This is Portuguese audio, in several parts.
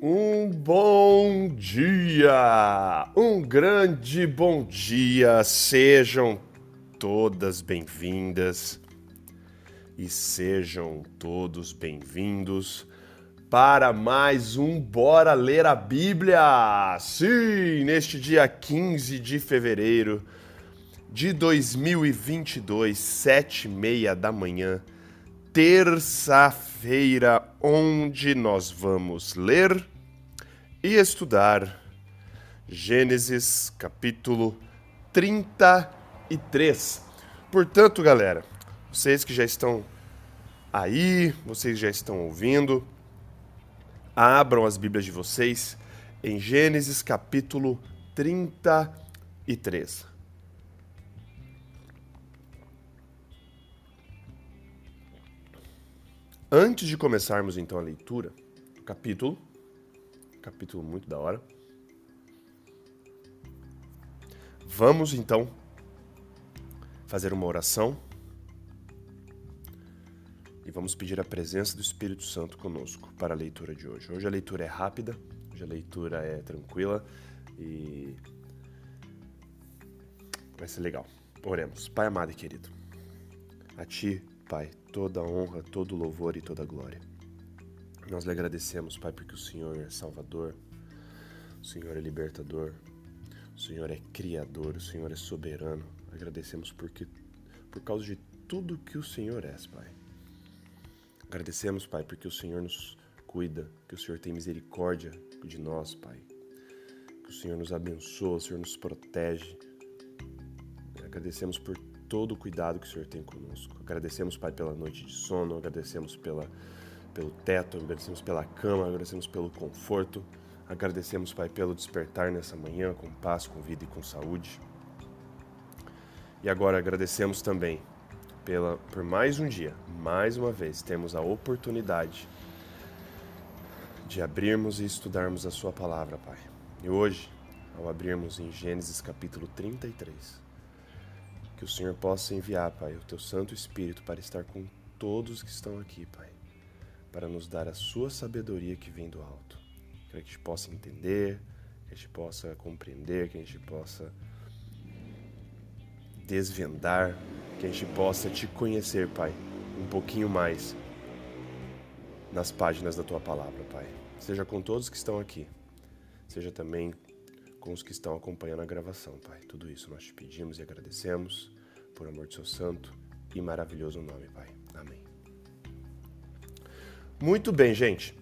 Um bom dia! Um grande bom dia! Sejam todas bem-vindas e sejam todos bem-vindos para mais um Bora Ler a Bíblia! Sim, neste dia 15 de fevereiro de 2022, sete e meia da manhã, terça-feira, onde nós vamos ler e estudar Gênesis capítulo 33. Portanto, galera, vocês que já estão aí, vocês já estão ouvindo, abram as Bíblias de vocês em Gênesis capítulo 33. Antes de começarmos então a leitura, capítulo, capítulo muito da hora. Vamos então fazer uma oração e vamos pedir a presença do Espírito Santo conosco para a leitura de hoje. Hoje a leitura é rápida, hoje a leitura é tranquila e vai ser legal. Oremos. Pai amado e querido, a Ti Pai, toda honra, todo louvor e toda glória. Nós lhe agradecemos, Pai, porque o Senhor é Salvador, o Senhor é libertador, o Senhor é criador, o Senhor é soberano. Agradecemos porque por causa de tudo que o Senhor é, Pai. Agradecemos, Pai, porque o Senhor nos cuida, que o Senhor tem misericórdia de nós, Pai. Que o Senhor nos abençoa, o Senhor nos protege. Agradecemos por todo o cuidado que o Senhor tem conosco. Agradecemos, Pai, pela noite de sono, agradecemos pela, pelo teto, agradecemos pela cama, agradecemos pelo conforto, agradecemos, Pai, pelo despertar nessa manhã com paz, com vida e com saúde. E agora agradecemos também pela, por mais um dia, mais uma vez, temos a oportunidade de abrirmos e estudarmos a Sua palavra, Pai. E hoje, ao abrirmos em Gênesis capítulo 33, que o Senhor possa enviar, Pai, o teu Santo Espírito para estar com todos que estão aqui, Pai, para nos dar a sua sabedoria que vem do alto. Que a gente possa entender, que a gente possa compreender, que a gente possa desvendar, que a gente possa te conhecer, Pai, um pouquinho mais nas páginas da tua palavra, Pai. Seja com todos que estão aqui, seja também com os que estão acompanhando a gravação, Pai. Tudo isso nós te pedimos e agradecemos por amor do seu santo e maravilhoso nome, Pai. Amém. Muito bem, gente.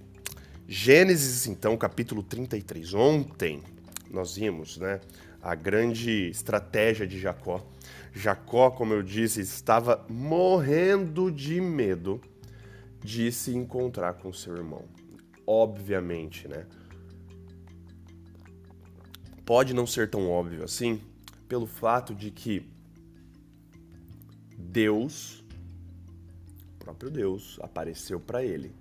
Gênesis, então, capítulo 33. Ontem nós vimos, né, a grande estratégia de Jacó. Jacó, como eu disse, estava morrendo de medo de se encontrar com seu irmão. Obviamente, né? Pode não ser tão óbvio assim, pelo fato de que Deus, o próprio Deus, apareceu para ele,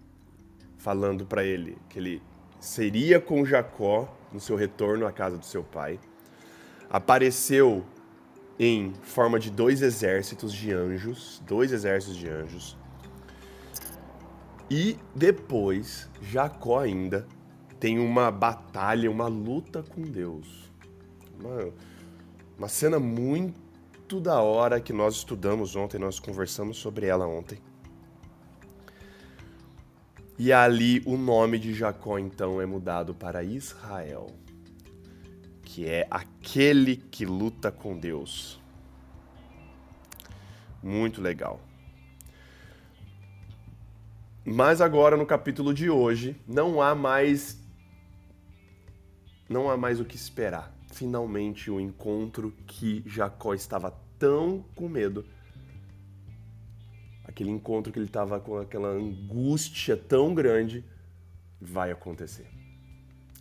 falando para ele que ele seria com Jacó no seu retorno à casa do seu pai. Apareceu em forma de dois exércitos de anjos, dois exércitos de anjos. E depois, Jacó ainda tem uma batalha, uma luta com Deus. Uma, uma cena muito da hora que nós estudamos ontem, nós conversamos sobre ela ontem. E ali o nome de Jacó então é mudado para Israel, que é aquele que luta com Deus. Muito legal. Mas agora no capítulo de hoje não há mais não há mais o que esperar. Finalmente, o encontro que Jacó estava tão com medo, aquele encontro que ele estava com aquela angústia tão grande, vai acontecer.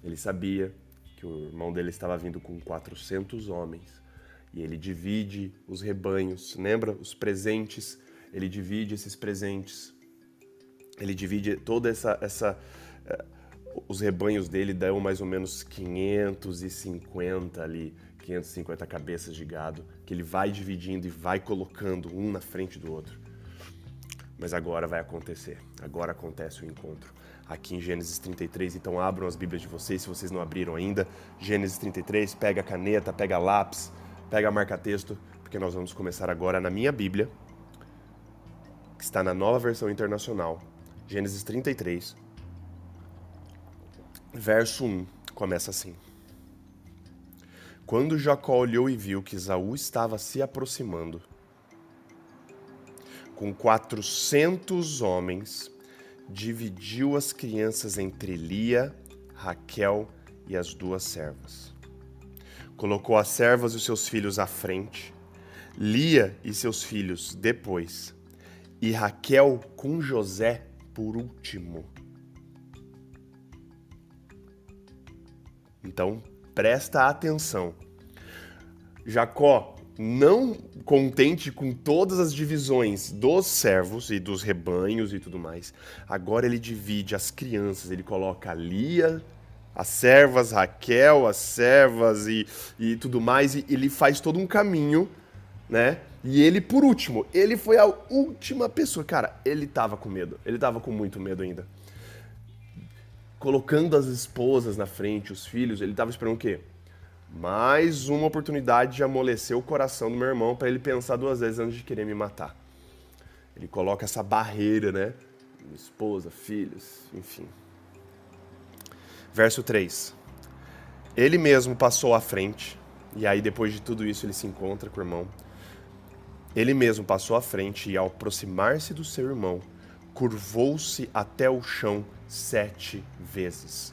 Ele sabia que o irmão dele estava vindo com 400 homens e ele divide os rebanhos, lembra? Os presentes, ele divide esses presentes, ele divide toda essa, essa eh, os rebanhos dele dão mais ou menos 550 ali, 550 cabeças de gado, que ele vai dividindo e vai colocando um na frente do outro. Mas agora vai acontecer. Agora acontece o encontro. Aqui em Gênesis 33, então abram as Bíblias de vocês, se vocês não abriram ainda. Gênesis 33, pega a caneta, pega lápis, pega marca-texto, porque nós vamos começar agora na minha Bíblia, que está na nova versão internacional. Gênesis 33, verso 1, começa assim. Quando Jacó olhou e viu que Esaú estava se aproximando, com quatrocentos homens, dividiu as crianças entre Lia, Raquel e as duas servas. Colocou as servas e seus filhos à frente, Lia e seus filhos depois, e Raquel com José por último. Então, presta atenção. Jacó, não contente com todas as divisões dos servos e dos rebanhos e tudo mais, agora ele divide as crianças, ele coloca Lia, as servas, Raquel, as servas e, e tudo mais, e ele faz todo um caminho, né? E ele, por último, ele foi a última pessoa. Cara, ele tava com medo, ele tava com muito medo ainda colocando as esposas na frente, os filhos, ele estava esperando o quê? Mais uma oportunidade de amolecer o coração do meu irmão para ele pensar duas vezes antes de querer me matar. Ele coloca essa barreira, né? Esposa, filhos, enfim. Verso 3. Ele mesmo passou à frente, e aí depois de tudo isso ele se encontra com o irmão. Ele mesmo passou à frente e ao aproximar-se do seu irmão, curvou-se até o chão sete vezes.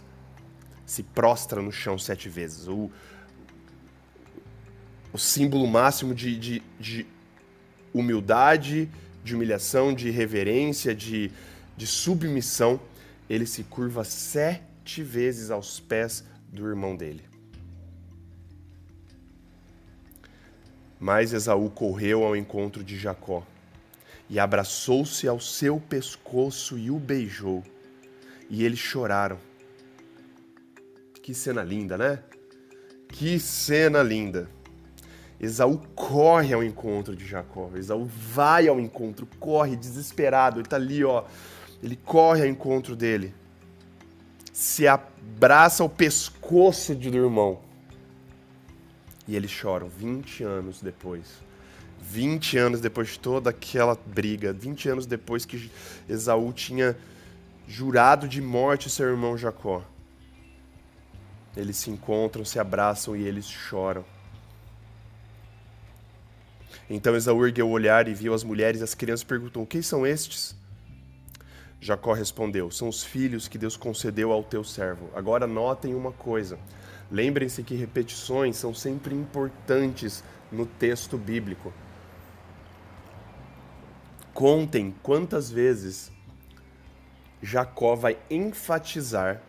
Se prostra no chão sete vezes. O, o símbolo máximo de, de, de humildade, de humilhação, de reverência, de, de submissão. Ele se curva sete vezes aos pés do irmão dele. Mas Esaú correu ao encontro de Jacó e abraçou-se ao seu pescoço e o beijou. E eles choraram. Que cena linda, né? Que cena linda. Esaú corre ao encontro de Jacó. Esaú vai ao encontro, corre desesperado. Ele está ali, ó. Ele corre ao encontro dele. Se abraça ao pescoço do irmão. E eles choram 20 anos depois 20 anos depois de toda aquela briga, 20 anos depois que Esaú tinha jurado de morte seu irmão Jacó. Eles se encontram, se abraçam e eles choram. Então Esaú ergueu o olhar e viu as mulheres e as crianças perguntou: Quem são estes? Jacó respondeu: São os filhos que Deus concedeu ao teu servo. Agora notem uma coisa. Lembrem-se que repetições são sempre importantes no texto bíblico. Contem quantas vezes Jacó vai enfatizar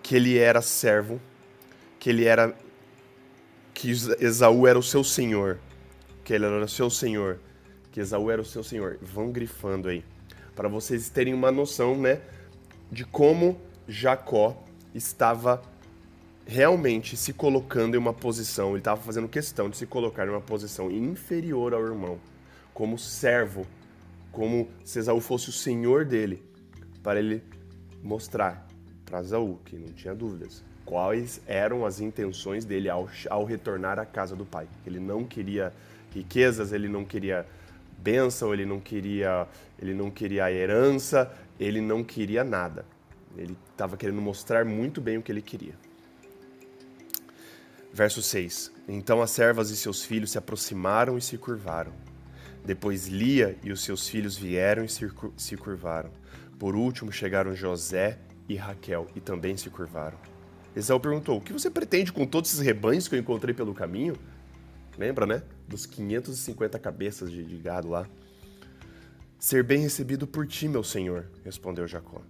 que ele era servo, que ele era que Esaú era o seu senhor, que ele era o seu senhor, que Esaú era o seu senhor. Vão grifando aí, para vocês terem uma noção, né, de como Jacó estava realmente se colocando em uma posição, ele estava fazendo questão de se colocar em uma posição inferior ao irmão, como servo como se Esaú fosse o senhor dele, para ele mostrar para Esaú, que não tinha dúvidas, quais eram as intenções dele ao, ao retornar à casa do pai. Ele não queria riquezas, ele não queria bênção, ele não queria, ele não queria herança, ele não queria nada. Ele estava querendo mostrar muito bem o que ele queria. Verso 6: Então as servas e seus filhos se aproximaram e se curvaram. Depois Lia e os seus filhos vieram e se curvaram. Por último chegaram José e Raquel e também se curvaram. Esaú perguntou: O que você pretende com todos esses rebanhos que eu encontrei pelo caminho? Lembra, né? Dos 550 cabeças de, de gado lá. Ser bem recebido por ti, meu senhor, respondeu Jacó.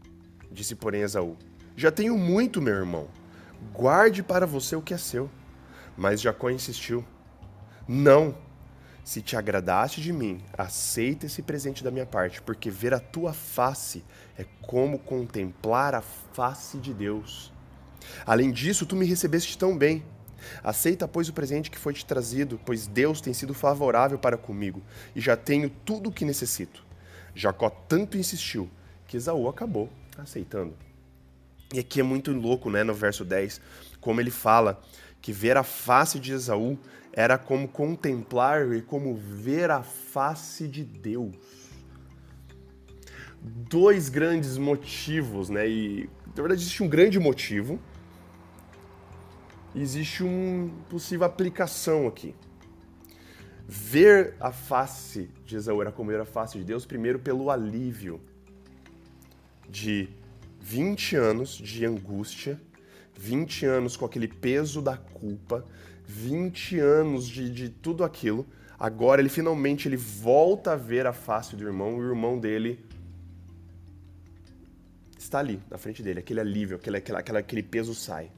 Disse, porém, Esaú: Já tenho muito, meu irmão. Guarde para você o que é seu. Mas Jacó insistiu: Não, se te agradaste de mim, aceita esse presente da minha parte, porque ver a tua face é como contemplar a face de Deus. Além disso, tu me recebeste tão bem. Aceita, pois, o presente que foi te trazido, pois Deus tem sido favorável para comigo e já tenho tudo o que necessito. Jacó tanto insistiu que Esaú acabou aceitando. E aqui é muito louco, né, no verso 10, como ele fala que ver a face de Esaú era como contemplar e como ver a face de Deus. Dois grandes motivos, né? E na verdade existe um grande motivo. Existe uma possível aplicação aqui. Ver a face de Esaú era como ver a face de Deus, primeiro pelo alívio de 20 anos de angústia, 20 anos com aquele peso da culpa, 20 anos de, de tudo aquilo. Agora ele finalmente ele volta a ver a face do irmão, e o irmão dele está ali, na frente dele, aquele alívio, aquele, aquele, aquele peso sai.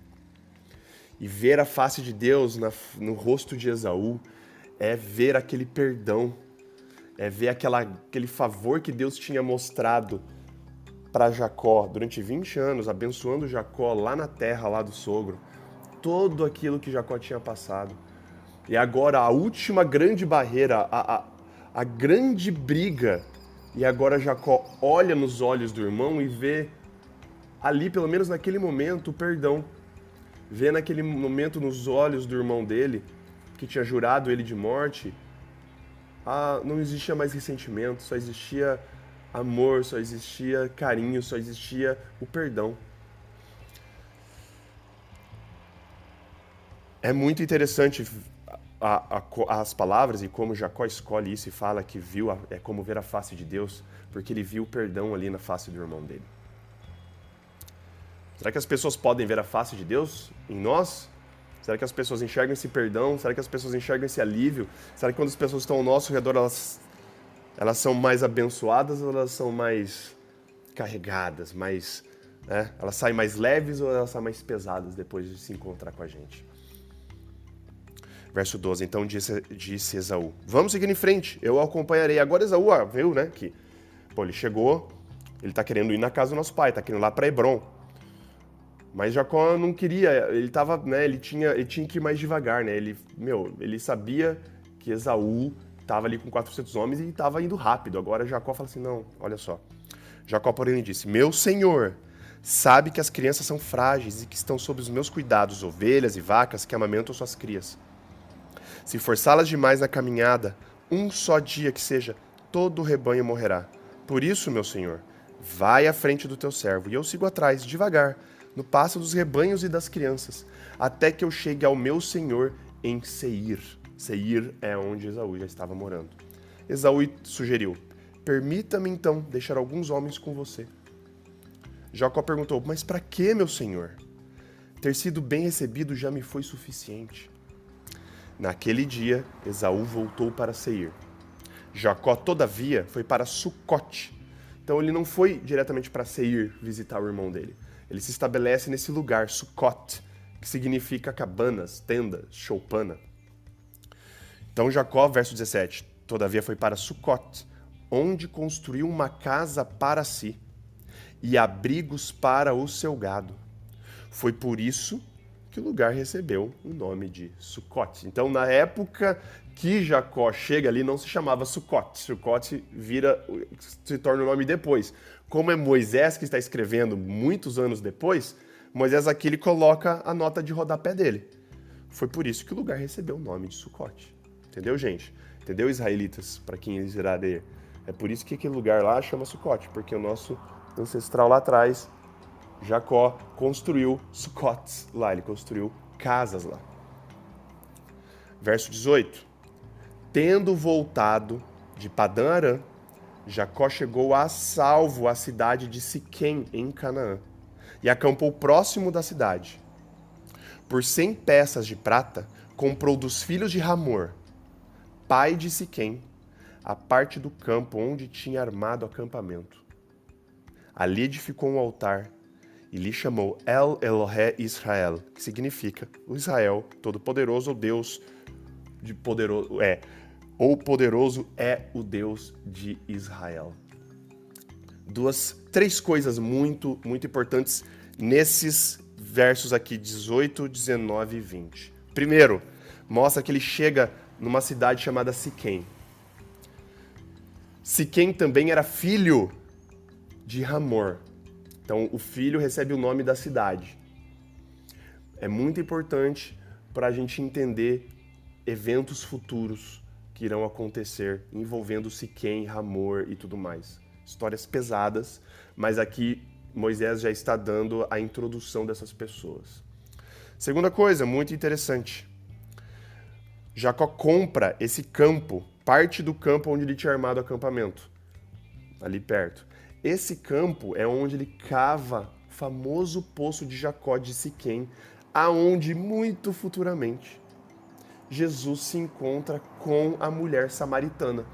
E ver a face de Deus na, no rosto de Esaú é ver aquele perdão, é ver aquela, aquele favor que Deus tinha mostrado para Jacó durante 20 anos, abençoando Jacó lá na terra, lá do sogro, todo aquilo que Jacó tinha passado. E agora a última grande barreira, a, a, a grande briga, e agora Jacó olha nos olhos do irmão e vê ali, pelo menos naquele momento, o perdão. Vê naquele momento nos olhos do irmão dele, que tinha jurado ele de morte, ah, não existia mais ressentimento, só existia amor, só existia carinho, só existia o perdão. É muito interessante a, a, as palavras e como Jacó escolhe isso e fala que viu a, é como ver a face de Deus, porque ele viu o perdão ali na face do irmão dele. Será que as pessoas podem ver a face de Deus em nós? Será que as pessoas enxergam esse perdão? Será que as pessoas enxergam esse alívio? Será que quando as pessoas estão ao nosso redor, elas elas são mais abençoadas ou elas são mais carregadas, mais, né? Elas saem mais leves ou elas saem mais pesadas depois de se encontrar com a gente? Verso 12, então disse, disse Esaú, vamos seguir em frente, eu acompanharei. Agora Esaú ó, viu, né, que pô, ele chegou, ele está querendo ir na casa do nosso pai, está querendo ir lá para Hebron. Mas Jacó não queria, ele tava, né, ele tinha, ele tinha que ir mais devagar, né? Ele, meu, ele sabia que Esaú estava ali com 400 homens e estava indo rápido. Agora Jacó fala assim: não, olha só. Jacó, porém, disse: Meu senhor sabe que as crianças são frágeis e que estão sob os meus cuidados, ovelhas e vacas que amamentam suas crias. Se forçá-las demais na caminhada, um só dia que seja, todo o rebanho morrerá. Por isso, meu senhor, vai à frente do teu servo, e eu sigo atrás, devagar, no passo dos rebanhos e das crianças, até que eu chegue ao meu senhor em Seir. Seir é onde Esaú já estava morando. Esaú sugeriu: Permita-me então deixar alguns homens com você. Jacó perguntou: Mas para que, meu senhor? Ter sido bem recebido já me foi suficiente. Naquele dia, Esaú voltou para Seir. Jacó, todavia, foi para Sucote. Então ele não foi diretamente para Seir visitar o irmão dele. Ele se estabelece nesse lugar, Sucote, que significa cabanas, tendas, choupana. Então Jacó, verso 17, todavia foi para Sucote, onde construiu uma casa para si e abrigos para o seu gado. Foi por isso que o lugar recebeu o nome de Sucote. Então, na época que Jacó chega ali, não se chamava Sucote. Sucote vira, se torna o nome depois. Como é Moisés que está escrevendo muitos anos depois, Moisés aqui ele coloca a nota de rodapé dele. Foi por isso que o lugar recebeu o nome de Sucote. Entendeu, gente? Entendeu, israelitas, para quem eles iradeia? É por isso que aquele lugar lá chama Sucote, porque o nosso ancestral lá atrás, Jacó, construiu Sucotes lá, ele construiu casas lá. Verso 18. Tendo voltado de Padã Arã, Jacó chegou a salvo à cidade de Siquém, em Canaã, e acampou próximo da cidade. Por cem peças de prata, comprou dos filhos de Ramor, pai de Siquém, a parte do campo onde tinha armado acampamento. Ali edificou um altar e lhe chamou El Elohe Israel, que significa o Israel Todo-Poderoso, ou Deus de poderoso é, ou poderoso é o Deus de Israel. Duas, três coisas muito, muito importantes nesses versos aqui 18, 19 e 20. Primeiro, mostra que ele chega numa cidade chamada Siquém. Siquém também era filho de Ramor. Então, o filho recebe o nome da cidade. É muito importante para a gente entender eventos futuros que irão acontecer envolvendo Siquém, Ramor e tudo mais. Histórias pesadas, mas aqui Moisés já está dando a introdução dessas pessoas. Segunda coisa, muito interessante. Jacó compra esse campo, parte do campo onde ele tinha armado o acampamento, ali perto. Esse campo é onde ele cava o famoso poço de Jacó de Siquém, aonde muito futuramente Jesus se encontra com a mulher samaritana,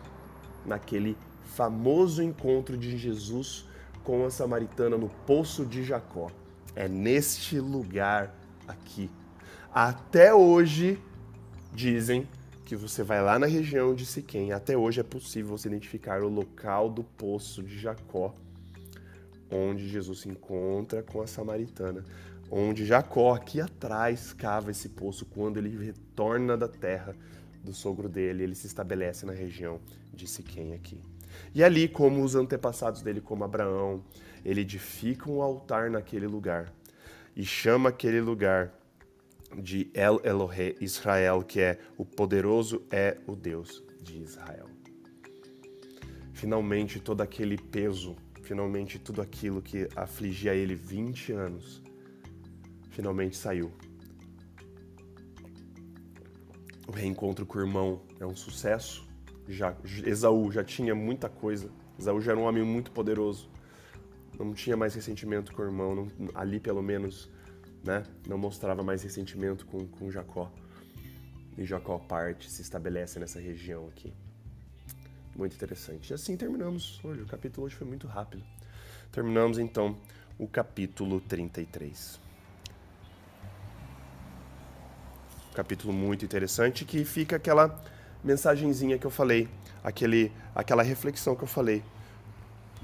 naquele famoso encontro de Jesus com a samaritana no poço de Jacó. É neste lugar aqui. Até hoje dizem que você vai lá na região de Siquém, até hoje é possível você identificar o local do poço de Jacó, onde Jesus se encontra com a samaritana, onde Jacó aqui atrás cava esse poço quando ele retorna da terra do sogro dele, ele se estabelece na região de Siquém aqui. E ali, como os antepassados dele, como Abraão, ele edifica um altar naquele lugar e chama aquele lugar de El Elohe Israel, que é o poderoso é o Deus de Israel. Finalmente todo aquele peso, finalmente tudo aquilo que afligia ele 20 anos, finalmente saiu. O reencontro com o irmão é um sucesso. Já, Esaú já tinha muita coisa. Esaú já era um homem muito poderoso. Não tinha mais ressentimento com o irmão, não, ali pelo menos né? Não mostrava mais ressentimento com, com Jacó. E Jacó parte, se estabelece nessa região aqui. Muito interessante. E assim terminamos hoje. O capítulo hoje foi muito rápido. Terminamos então o capítulo 33. Capítulo muito interessante que fica aquela mensagenzinha que eu falei, aquele, aquela reflexão que eu falei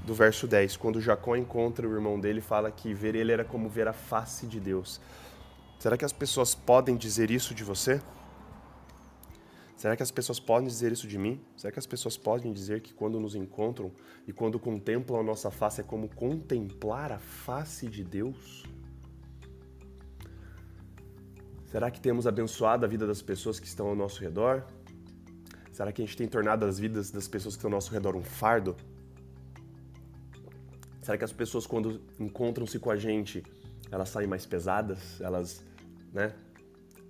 do verso 10, quando Jacó encontra o irmão dele, fala que ver ele era como ver a face de Deus. Será que as pessoas podem dizer isso de você? Será que as pessoas podem dizer isso de mim? Será que as pessoas podem dizer que quando nos encontram e quando contemplam a nossa face é como contemplar a face de Deus? Será que temos abençoado a vida das pessoas que estão ao nosso redor? Será que a gente tem tornado as vidas das pessoas que estão ao nosso redor um fardo? Será que as pessoas, quando encontram-se com a gente, elas saem mais pesadas? Elas, né?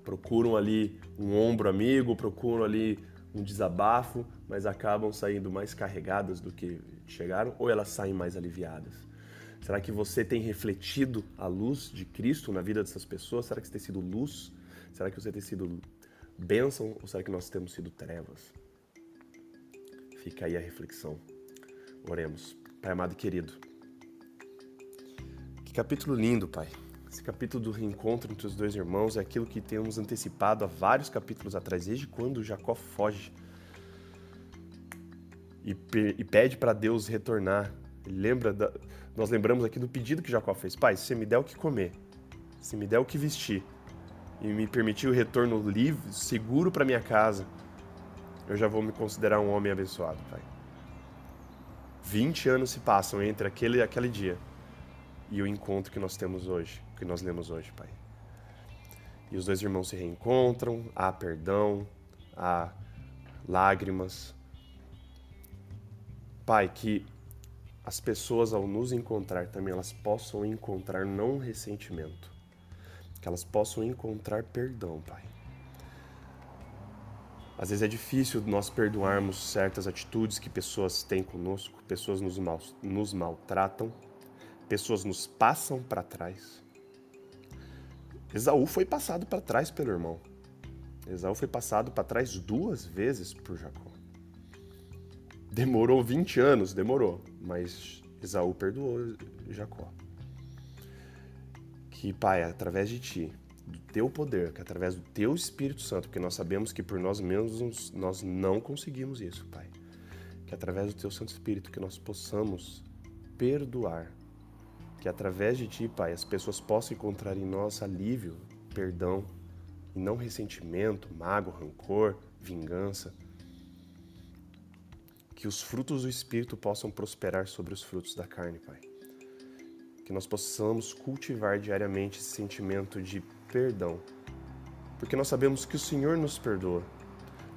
Procuram ali um ombro amigo, procuram ali um desabafo, mas acabam saindo mais carregadas do que chegaram? Ou elas saem mais aliviadas? Será que você tem refletido a luz de Cristo na vida dessas pessoas? Será que você tem sido luz? Será que você tem sido bênção? Ou será que nós temos sido trevas? Fica aí a reflexão. Oremos. Pai amado e querido, capítulo lindo, Pai. Esse capítulo do reencontro entre os dois irmãos é aquilo que temos antecipado há vários capítulos atrás, desde quando Jacó foge e, e pede para Deus retornar. Lembra da, nós lembramos aqui do pedido que Jacó fez: Pai, se me der o que comer, se me der o que vestir e me permitir o retorno livre, seguro para minha casa, eu já vou me considerar um homem abençoado, Pai. 20 anos se passam entre aquele e aquele dia e o encontro que nós temos hoje, que nós lemos hoje, Pai. E os dois irmãos se reencontram, há perdão, há lágrimas. Pai, que as pessoas ao nos encontrar também elas possam encontrar não ressentimento, que elas possam encontrar perdão, Pai. Às vezes é difícil nós perdoarmos certas atitudes que pessoas têm conosco, pessoas nos, mal, nos maltratam, pessoas nos passam para trás. Esaú foi passado para trás pelo irmão. Esaú foi passado para trás duas vezes por Jacó. Demorou 20 anos, demorou, mas Esaú perdoou Jacó. Que, Pai, através de ti, do teu poder, que através do teu Espírito Santo, porque nós sabemos que por nós mesmos nós não conseguimos isso, Pai. Que através do teu Santo Espírito que nós possamos perdoar que através de Ti, Pai, as pessoas possam encontrar em nós alívio, perdão, e não ressentimento, mágoa, rancor, vingança. que os frutos do Espírito possam prosperar sobre os frutos da carne, Pai. Que nós possamos cultivar diariamente esse sentimento de perdão, porque nós sabemos que o Senhor nos perdoa.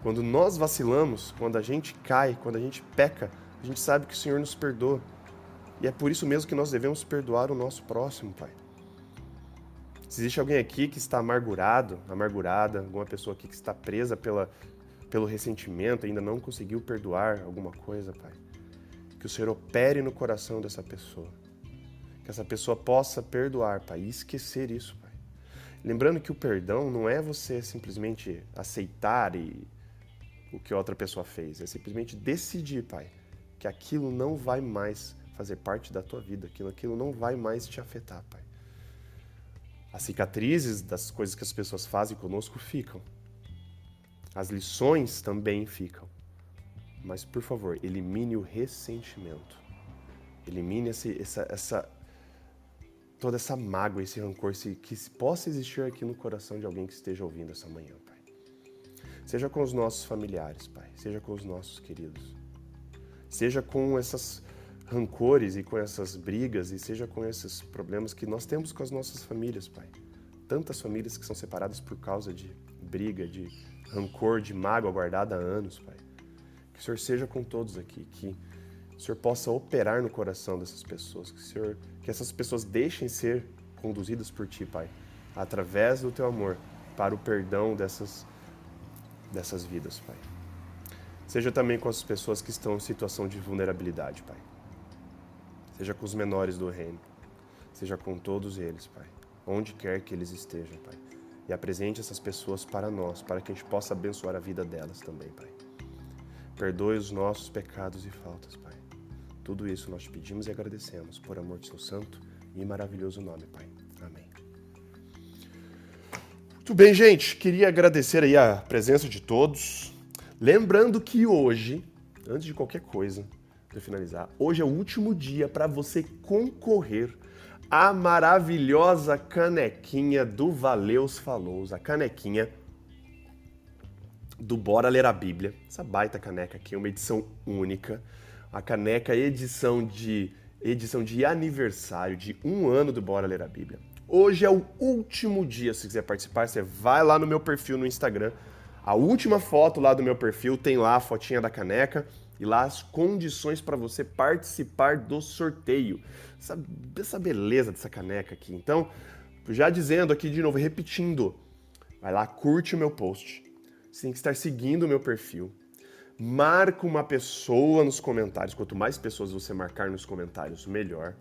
Quando nós vacilamos, quando a gente cai, quando a gente peca, a gente sabe que o Senhor nos perdoa. E é por isso mesmo que nós devemos perdoar o nosso próximo, Pai. Se existe alguém aqui que está amargurado, amargurada, alguma pessoa aqui que está presa pela, pelo ressentimento, ainda não conseguiu perdoar alguma coisa, Pai, que o Senhor opere no coração dessa pessoa. Que essa pessoa possa perdoar, Pai, e esquecer isso, Pai. Lembrando que o perdão não é você simplesmente aceitar e o que outra pessoa fez, é simplesmente decidir, Pai, que aquilo não vai mais fazer parte da tua vida, aquilo, aquilo não vai mais te afetar, Pai. As cicatrizes das coisas que as pessoas fazem conosco ficam. As lições também ficam. Mas, por favor, elimine o ressentimento. Elimine esse, essa, essa, toda essa mágoa, esse rancor esse, que possa existir aqui no coração de alguém que esteja ouvindo essa manhã, Pai. Seja com os nossos familiares, Pai. Seja com os nossos queridos. Seja com essas rancores e com essas brigas e seja com esses problemas que nós temos com as nossas famílias, Pai. Tantas famílias que são separadas por causa de briga, de rancor, de mágoa guardada há anos, Pai. Que o Senhor seja com todos aqui, que o Senhor possa operar no coração dessas pessoas, que, o Senhor, que essas pessoas deixem ser conduzidas por Ti, Pai, através do Teu amor, para o perdão dessas, dessas vidas, Pai. Seja também com as pessoas que estão em situação de vulnerabilidade, Pai seja com os menores do reino, seja com todos eles, Pai, onde quer que eles estejam, Pai. E apresente essas pessoas para nós, para que a gente possa abençoar a vida delas também, Pai. Perdoe os nossos pecados e faltas, Pai. Tudo isso nós te pedimos e agradecemos por amor de seu santo e maravilhoso nome, Pai. Amém. Muito bem, gente. Queria agradecer aí a presença de todos. Lembrando que hoje, antes de qualquer coisa, para finalizar, hoje é o último dia para você concorrer à maravilhosa canequinha do Valeus Falous, a canequinha do Bora Ler a Bíblia. Essa baita caneca aqui é uma edição única, a caneca edição de edição de aniversário de um ano do Bora Ler a Bíblia. Hoje é o último dia, se quiser participar, você vai lá no meu perfil no Instagram. A última foto lá do meu perfil tem lá a fotinha da caneca e lá as condições para você participar do sorteio. Essa, essa beleza dessa caneca aqui. Então, já dizendo aqui de novo, repetindo, vai lá, curte o meu post. Você tem que estar seguindo o meu perfil. Marca uma pessoa nos comentários. Quanto mais pessoas você marcar nos comentários, melhor.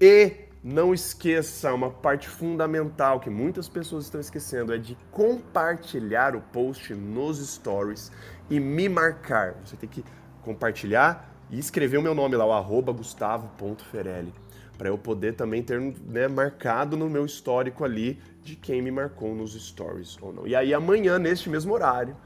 E não esqueça uma parte fundamental que muitas pessoas estão esquecendo é de compartilhar o post nos stories e me marcar. Você tem que compartilhar e escrever o meu nome lá, o arroba gustavo.ferelli, para eu poder também ter né, marcado no meu histórico ali de quem me marcou nos stories ou não. E aí amanhã, neste mesmo horário,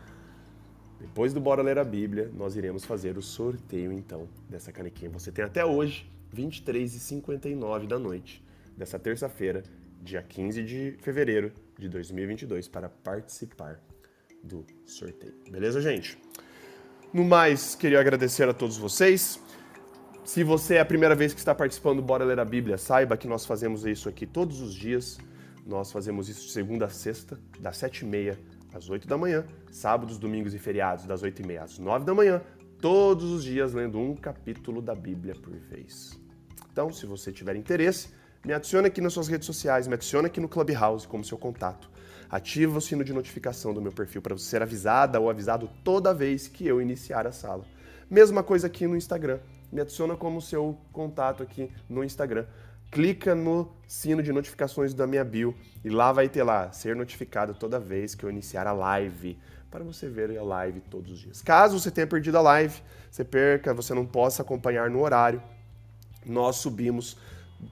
depois do Bora Ler a Bíblia, nós iremos fazer o sorteio então dessa canequinha. Você tem até hoje 23h59 da noite dessa terça-feira, dia 15 de fevereiro de 2022, para participar do sorteio. Beleza, gente? No mais, queria agradecer a todos vocês. Se você é a primeira vez que está participando do Bora Ler a Bíblia, saiba que nós fazemos isso aqui todos os dias. Nós fazemos isso de segunda a sexta, das sete e meia às oito da manhã, sábados, domingos e feriados, das oito e meia às nove da manhã, todos os dias lendo um capítulo da Bíblia por vez. Então, se você tiver interesse, me adicione aqui nas suas redes sociais, me adicione aqui no Clubhouse como seu contato. Ativa o sino de notificação do meu perfil para você ser avisada ou avisado toda vez que eu iniciar a sala. Mesma coisa aqui no Instagram. Me adiciona como seu contato aqui no Instagram. Clica no sino de notificações da minha bio e lá vai ter lá ser notificado toda vez que eu iniciar a live para você ver a live todos os dias. Caso você tenha perdido a live, você perca, você não possa acompanhar no horário, nós subimos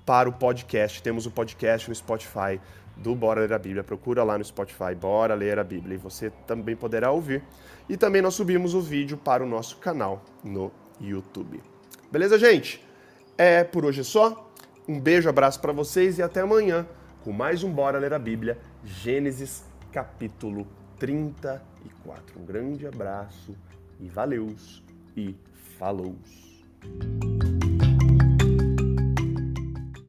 para o podcast. Temos o podcast no Spotify do Bora Ler a Bíblia. Procura lá no Spotify, Bora Ler a Bíblia, e você também poderá ouvir. E também nós subimos o vídeo para o nosso canal no YouTube. Beleza, gente? É por hoje só. Um beijo, abraço para vocês e até amanhã com mais um Bora Ler a Bíblia, Gênesis capítulo 34. Um grande abraço e valeus e Falou!